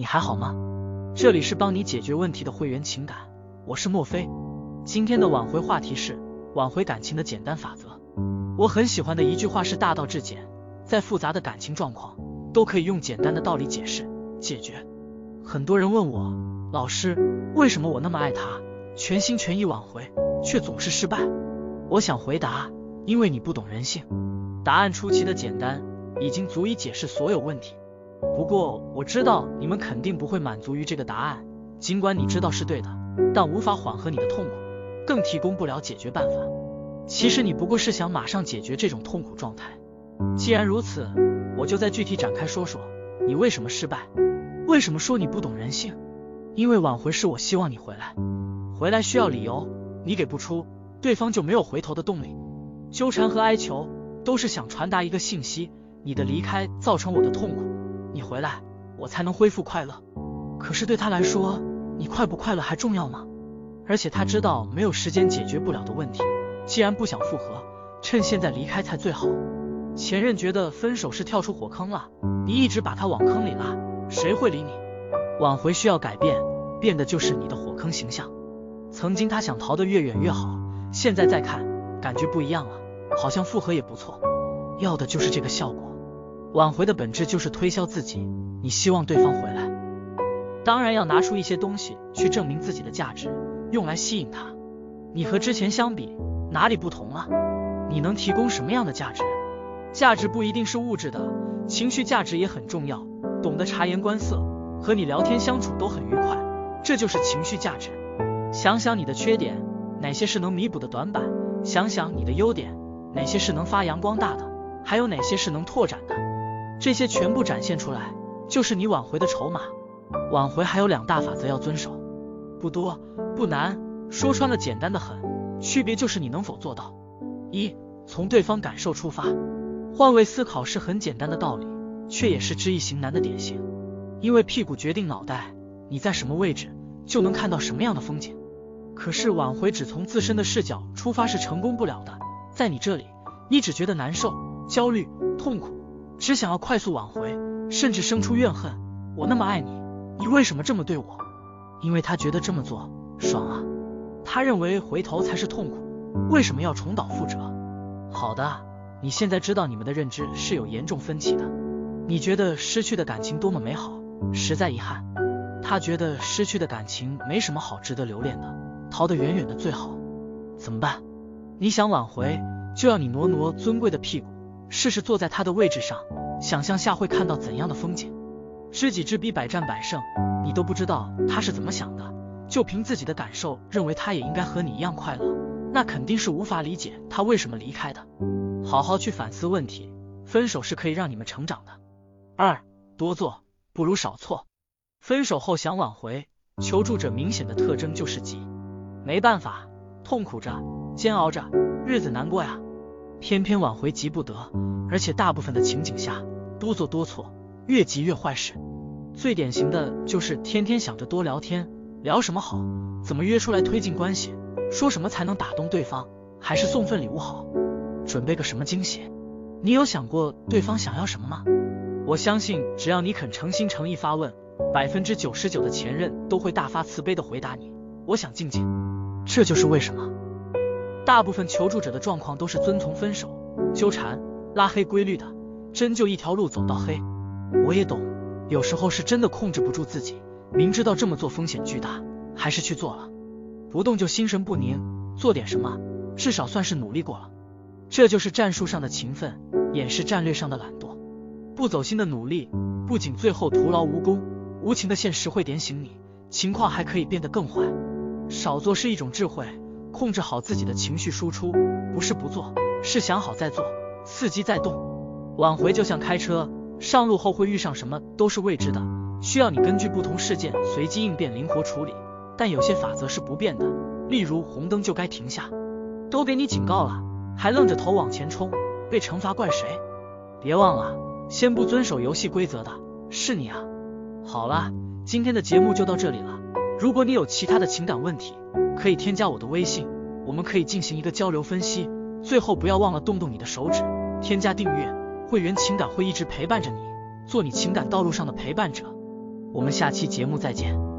你还好吗？这里是帮你解决问题的会员情感，我是莫非。今天的挽回话题是挽回感情的简单法则。我很喜欢的一句话是大道至简，再复杂的感情状况都可以用简单的道理解释解决。很多人问我，老师，为什么我那么爱他，全心全意挽回，却总是失败？我想回答，因为你不懂人性。答案出奇的简单，已经足以解释所有问题。不过我知道你们肯定不会满足于这个答案，尽管你知道是对的，但无法缓和你的痛苦，更提供不了解决办法。其实你不过是想马上解决这种痛苦状态。既然如此，我就再具体展开说说，你为什么失败？为什么说你不懂人性？因为挽回是我希望你回来，回来需要理由，你给不出，对方就没有回头的动力。纠缠和哀求都是想传达一个信息，你的离开造成我的痛苦。你回来，我才能恢复快乐。可是对他来说，你快不快乐还重要吗？而且他知道没有时间解决不了的问题。既然不想复合，趁现在离开才最好。前任觉得分手是跳出火坑了，你一直把他往坑里拉，谁会理你？挽回需要改变，变的就是你的火坑形象。曾经他想逃得越远越好，现在再看，感觉不一样了，好像复合也不错。要的就是这个效果。挽回的本质就是推销自己，你希望对方回来，当然要拿出一些东西去证明自己的价值，用来吸引他。你和之前相比哪里不同了？你能提供什么样的价值？价值不一定是物质的，情绪价值也很重要。懂得察言观色，和你聊天相处都很愉快，这就是情绪价值。想想你的缺点，哪些是能弥补的短板？想想你的优点，哪些是能发扬光大的？还有哪些是能拓展的？这些全部展现出来，就是你挽回的筹码。挽回还有两大法则要遵守，不多不难，说穿了简单的很，区别就是你能否做到。一，从对方感受出发，换位思考是很简单的道理，却也是知易行难的典型。因为屁股决定脑袋，你在什么位置，就能看到什么样的风景。可是挽回只从自身的视角出发是成功不了的，在你这里，你只觉得难受、焦虑、痛苦。只想要快速挽回，甚至生出怨恨。我那么爱你，你为什么这么对我？因为他觉得这么做爽啊，他认为回头才是痛苦。为什么要重蹈覆辙？好的，你现在知道你们的认知是有严重分歧的。你觉得失去的感情多么美好，实在遗憾。他觉得失去的感情没什么好值得留恋的，逃得远远的最好。怎么办？你想挽回，就要你挪挪尊贵的屁股。试试坐在他的位置上，想象下会看到怎样的风景。知己知彼，百战百胜。你都不知道他是怎么想的，就凭自己的感受认为他也应该和你一样快乐，那肯定是无法理解他为什么离开的。好好去反思问题，分手是可以让你们成长的。二，多做不如少错。分手后想挽回，求助者明显的特征就是急，没办法，痛苦着，煎熬着，日子难过呀。偏偏挽回急不得，而且大部分的情景下多做多错，越急越坏事。最典型的就是天天想着多聊天，聊什么好，怎么约出来推进关系，说什么才能打动对方，还是送份礼物好，准备个什么惊喜？你有想过对方想要什么吗？我相信只要你肯诚心诚意发问，百分之九十九的前任都会大发慈悲的回答你，我想静静。这就是为什么。大部分求助者的状况都是遵从分手、纠缠、拉黑规律的，真就一条路走到黑。我也懂，有时候是真的控制不住自己，明知道这么做风险巨大，还是去做了。不动就心神不宁，做点什么，至少算是努力过了。这就是战术上的勤奋，掩饰战略上的懒惰。不走心的努力，不仅最后徒劳无功，无情的现实会点醒你，情况还可以变得更坏。少做是一种智慧。控制好自己的情绪输出，不是不做，是想好再做，伺机再动。挽回就像开车，上路后会遇上什么都是未知的，需要你根据不同事件随机应变，灵活处理。但有些法则是不变的，例如红灯就该停下。都给你警告了，还愣着头往前冲，被惩罚怪谁？别忘了，先不遵守游戏规则的是你啊。好了，今天的节目就到这里了。如果你有其他的情感问题，可以添加我的微信，我们可以进行一个交流分析。最后不要忘了动动你的手指，添加订阅会员，情感会一直陪伴着你，做你情感道路上的陪伴者。我们下期节目再见。